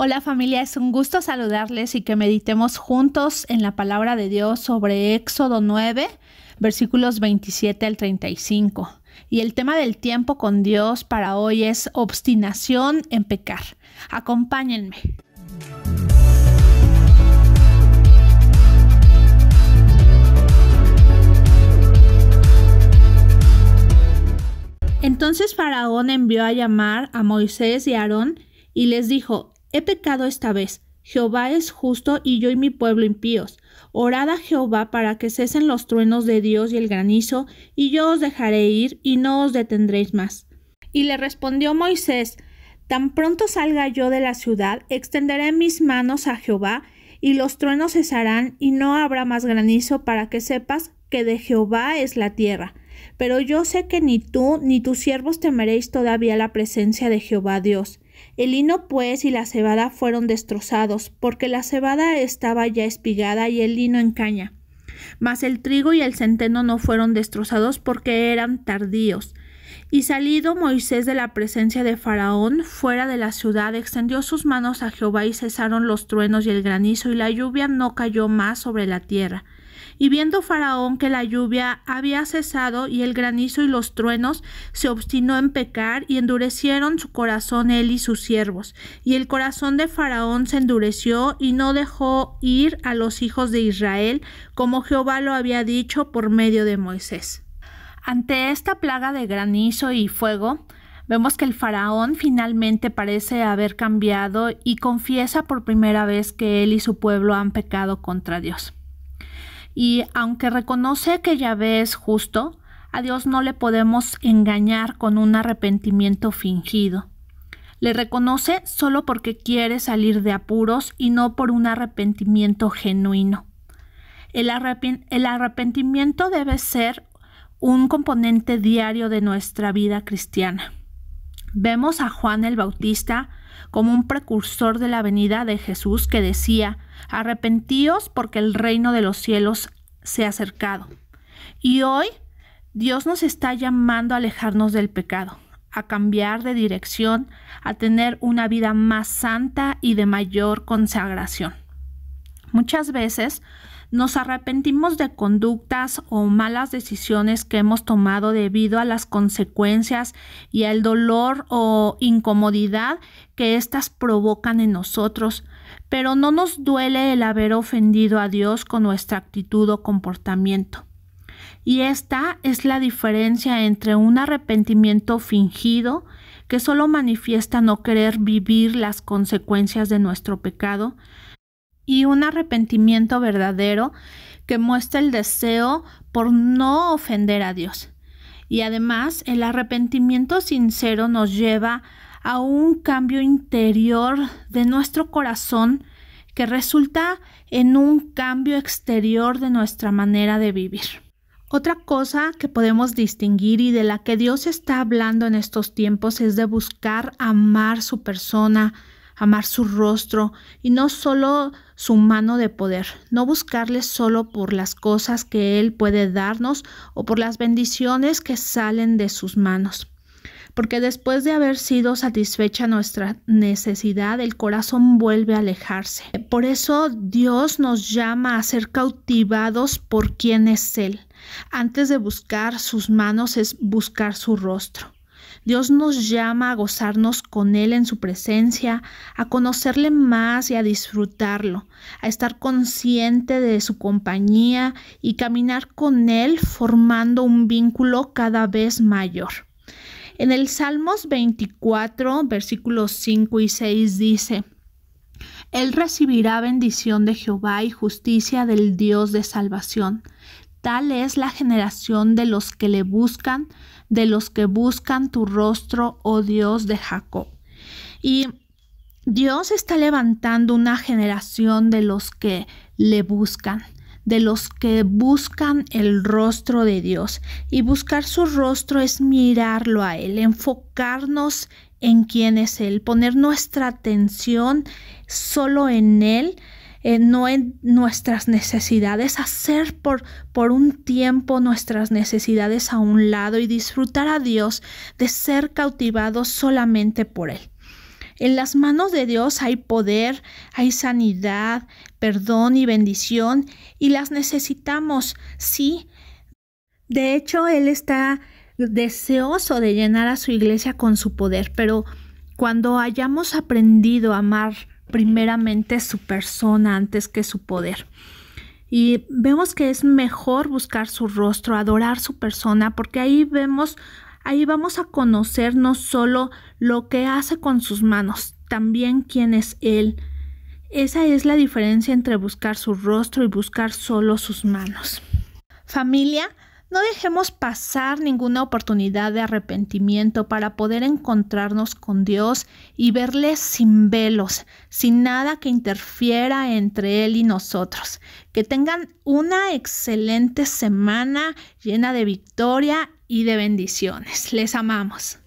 Hola familia, es un gusto saludarles y que meditemos juntos en la palabra de Dios sobre Éxodo 9, versículos 27 al 35. Y el tema del tiempo con Dios para hoy es obstinación en pecar. Acompáñenme. Entonces Faraón envió a llamar a Moisés y Aarón y les dijo, He pecado esta vez. Jehová es justo y yo y mi pueblo impíos. Orad a Jehová para que cesen los truenos de Dios y el granizo, y yo os dejaré ir y no os detendréis más. Y le respondió Moisés, Tan pronto salga yo de la ciudad, extenderé mis manos a Jehová, y los truenos cesarán, y no habrá más granizo, para que sepas que de Jehová es la tierra. Pero yo sé que ni tú ni tus siervos temeréis todavía la presencia de Jehová Dios. El lino pues y la cebada fueron destrozados, porque la cebada estaba ya espigada y el lino en caña. Mas el trigo y el centeno no fueron destrozados porque eran tardíos. Y salido Moisés de la presencia de Faraón fuera de la ciudad, extendió sus manos a Jehová y cesaron los truenos y el granizo, y la lluvia no cayó más sobre la tierra. Y viendo Faraón que la lluvia había cesado y el granizo y los truenos, se obstinó en pecar y endurecieron su corazón él y sus siervos. Y el corazón de Faraón se endureció y no dejó ir a los hijos de Israel, como Jehová lo había dicho por medio de Moisés. Ante esta plaga de granizo y fuego, vemos que el faraón finalmente parece haber cambiado y confiesa por primera vez que él y su pueblo han pecado contra Dios. Y aunque reconoce que Yahvé es justo, a Dios no le podemos engañar con un arrepentimiento fingido. Le reconoce solo porque quiere salir de apuros y no por un arrepentimiento genuino. El, arrepentimiento debe ser un componente diario de nuestra vida cristiana. Vemos a Juan el Bautista como un precursor de la venida de Jesús que decía, arrepentíos porque el reino de los cielos se ha acercado. Y hoy Dios nos está llamando a alejarnos del pecado, a cambiar de dirección, a tener una vida más santa y de mayor consagración. Muchas veces nos arrepentimos de conductas o malas decisiones que hemos tomado debido a las consecuencias y al dolor o incomodidad que éstas provocan en nosotros, pero no nos duele el haber ofendido a Dios con nuestra actitud o comportamiento. Y esta es la diferencia entre un arrepentimiento fingido, que solo manifiesta no querer vivir las consecuencias de nuestro pecado, y un arrepentimiento verdadero que muestra el deseo por no ofender a Dios. Y además el arrepentimiento sincero nos lleva a un cambio interior de nuestro corazón que resulta en un cambio exterior de nuestra manera de vivir. Otra cosa que podemos distinguir y de la que Dios está hablando en estos tiempos es de buscar amar su persona, amar su rostro y no solo su mano de poder, no buscarle solo por las cosas que Él puede darnos o por las bendiciones que salen de sus manos. Porque después de haber sido satisfecha nuestra necesidad, el corazón vuelve a alejarse. Por eso Dios nos llama a ser cautivados por quien es Él. Antes de buscar sus manos es buscar su rostro. Dios nos llama a gozarnos con Él en su presencia, a conocerle más y a disfrutarlo, a estar consciente de su compañía y caminar con Él formando un vínculo cada vez mayor. En el Salmos 24, versículos 5 y 6 dice, Él recibirá bendición de Jehová y justicia del Dios de salvación. Tal es la generación de los que le buscan, de los que buscan tu rostro, oh Dios de Jacob. Y Dios está levantando una generación de los que le buscan, de los que buscan el rostro de Dios. Y buscar su rostro es mirarlo a Él, enfocarnos en quién es Él, poner nuestra atención solo en Él eh, no en nuestras necesidades, hacer por, por un tiempo nuestras necesidades a un lado y disfrutar a Dios de ser cautivados solamente por Él. En las manos de Dios hay poder, hay sanidad, perdón y bendición y las necesitamos, sí. De hecho, Él está deseoso de llenar a su iglesia con su poder, pero cuando hayamos aprendido a amar primeramente su persona antes que su poder. Y vemos que es mejor buscar su rostro, adorar su persona, porque ahí vemos, ahí vamos a conocer no solo lo que hace con sus manos, también quién es Él. Esa es la diferencia entre buscar su rostro y buscar solo sus manos. Familia, no dejemos pasar ninguna oportunidad de arrepentimiento para poder encontrarnos con Dios y verle sin velos, sin nada que interfiera entre Él y nosotros. Que tengan una excelente semana llena de victoria y de bendiciones. Les amamos.